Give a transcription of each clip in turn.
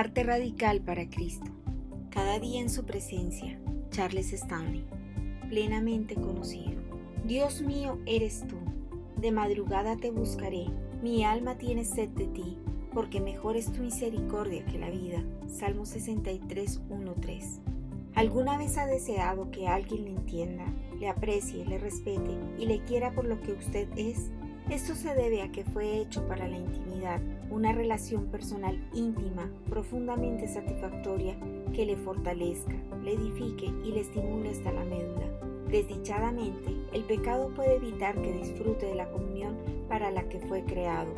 Arte radical para Cristo. Cada día en su presencia. Charles Stanley. Plenamente conocido. Dios mío eres tú. De madrugada te buscaré. Mi alma tiene sed de ti, porque mejor es tu misericordia que la vida. Salmo 63, 3. ¿Alguna vez ha deseado que alguien le entienda, le aprecie, le respete y le quiera por lo que usted es? Esto se debe a que fue hecho para la intimidad, una relación personal íntima, profundamente satisfactoria, que le fortalezca, le edifique y le estimule hasta la médula. Desdichadamente, el pecado puede evitar que disfrute de la comunión para la que fue creado.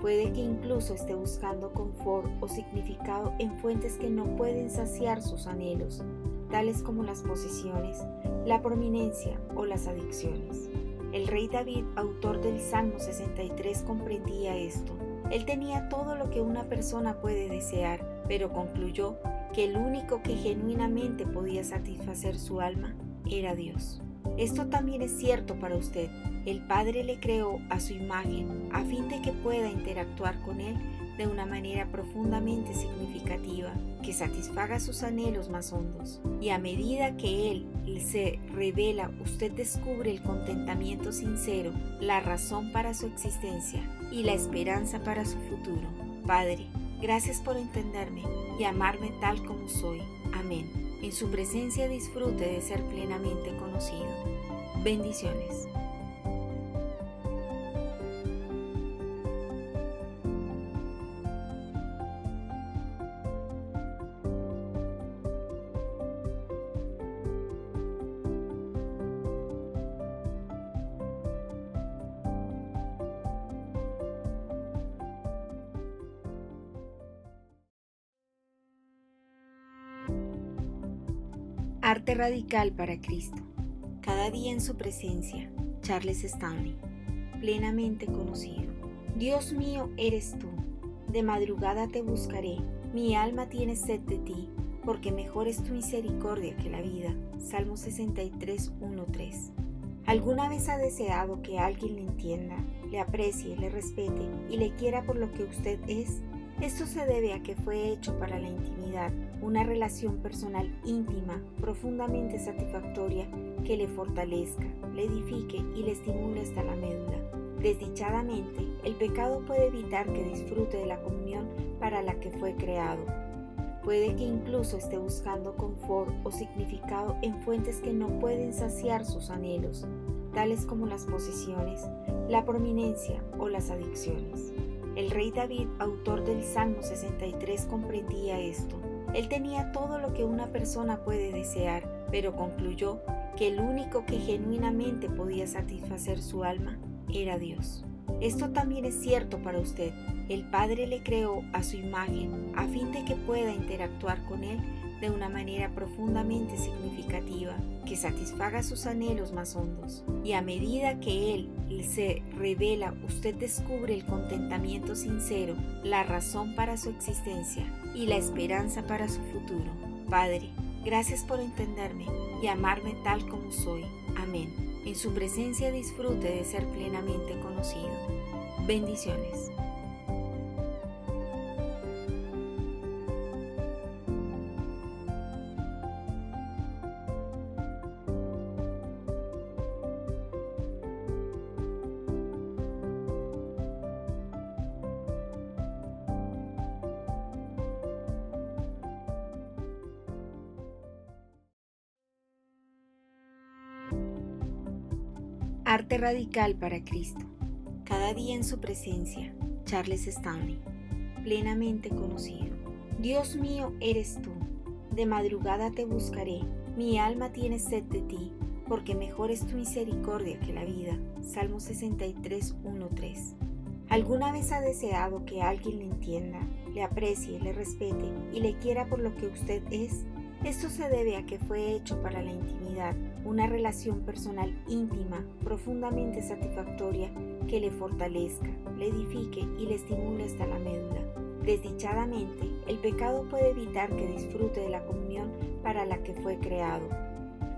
Puede que incluso esté buscando confort o significado en fuentes que no pueden saciar sus anhelos, tales como las posesiones, la prominencia o las adicciones. El rey David, autor del Salmo 63, comprendía esto. Él tenía todo lo que una persona puede desear, pero concluyó que el único que genuinamente podía satisfacer su alma era Dios. Esto también es cierto para usted. El Padre le creó a su imagen a fin de que pueda interactuar con Él de una manera profundamente significativa, que satisfaga sus anhelos más hondos. Y a medida que Él se revela, usted descubre el contentamiento sincero, la razón para su existencia y la esperanza para su futuro. Padre, gracias por entenderme y amarme tal como soy. Amén. En su presencia disfrute de ser plenamente conocido. Bendiciones. Arte radical para Cristo. Cada día en su presencia. Charles Stanley. Plenamente conocido. Dios mío eres tú. De madrugada te buscaré. Mi alma tiene sed de ti, porque mejor es tu misericordia que la vida. Salmo 63, 3. ¿Alguna vez ha deseado que alguien le entienda, le aprecie, le respete y le quiera por lo que usted es? Esto se debe a que fue hecho para la intimidad, una relación personal íntima, profundamente satisfactoria, que le fortalezca, le edifique y le estimule hasta la médula. Desdichadamente, el pecado puede evitar que disfrute de la comunión para la que fue creado. Puede que incluso esté buscando confort o significado en fuentes que no pueden saciar sus anhelos, tales como las posesiones, la prominencia o las adicciones. El rey David, autor del Salmo 63, comprendía esto. Él tenía todo lo que una persona puede desear, pero concluyó que el único que genuinamente podía satisfacer su alma era Dios. Esto también es cierto para usted. El Padre le creó a su imagen a fin de que pueda interactuar con Él de una manera profundamente significativa, que satisfaga sus anhelos más hondos. Y a medida que Él se revela, usted descubre el contentamiento sincero, la razón para su existencia y la esperanza para su futuro. Padre, gracias por entenderme y amarme tal como soy. Amén. En su presencia disfrute de ser plenamente conocido. Bendiciones. Arte radical para Cristo. Cada día en su presencia. Charles Stanley. Plenamente conocido. Dios mío eres tú. De madrugada te buscaré. Mi alma tiene sed de ti, porque mejor es tu misericordia que la vida. Salmo 63, 3. ¿Alguna vez ha deseado que alguien le entienda, le aprecie, le respete y le quiera por lo que usted es? Esto se debe a que fue hecho para la intimidad, una relación personal íntima, profundamente satisfactoria, que le fortalezca, le edifique y le estimule hasta la médula. Desdichadamente, el pecado puede evitar que disfrute de la comunión para la que fue creado.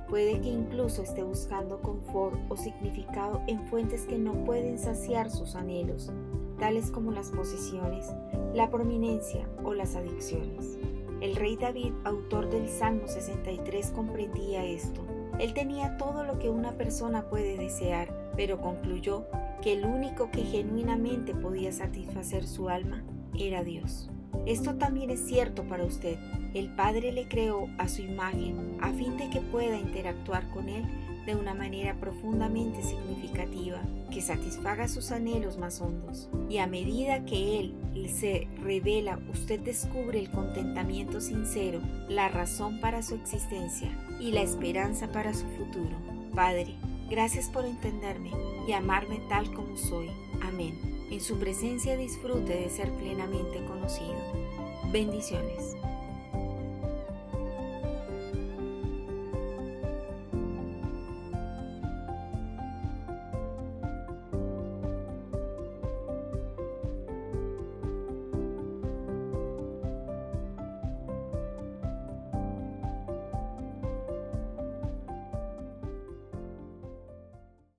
Puede que incluso esté buscando confort o significado en fuentes que no pueden saciar sus anhelos, tales como las posesiones, la prominencia o las adicciones. El rey David, autor del Salmo 63, comprendía esto. Él tenía todo lo que una persona puede desear, pero concluyó que el único que genuinamente podía satisfacer su alma era Dios. Esto también es cierto para usted. El Padre le creó a su imagen a fin de que pueda interactuar con Él de una manera profundamente significativa, que satisfaga sus anhelos más hondos. Y a medida que Él se revela, usted descubre el contentamiento sincero, la razón para su existencia y la esperanza para su futuro. Padre, gracias por entenderme y amarme tal como soy. Amén. En su presencia disfrute de ser plenamente conocido. Bendiciones.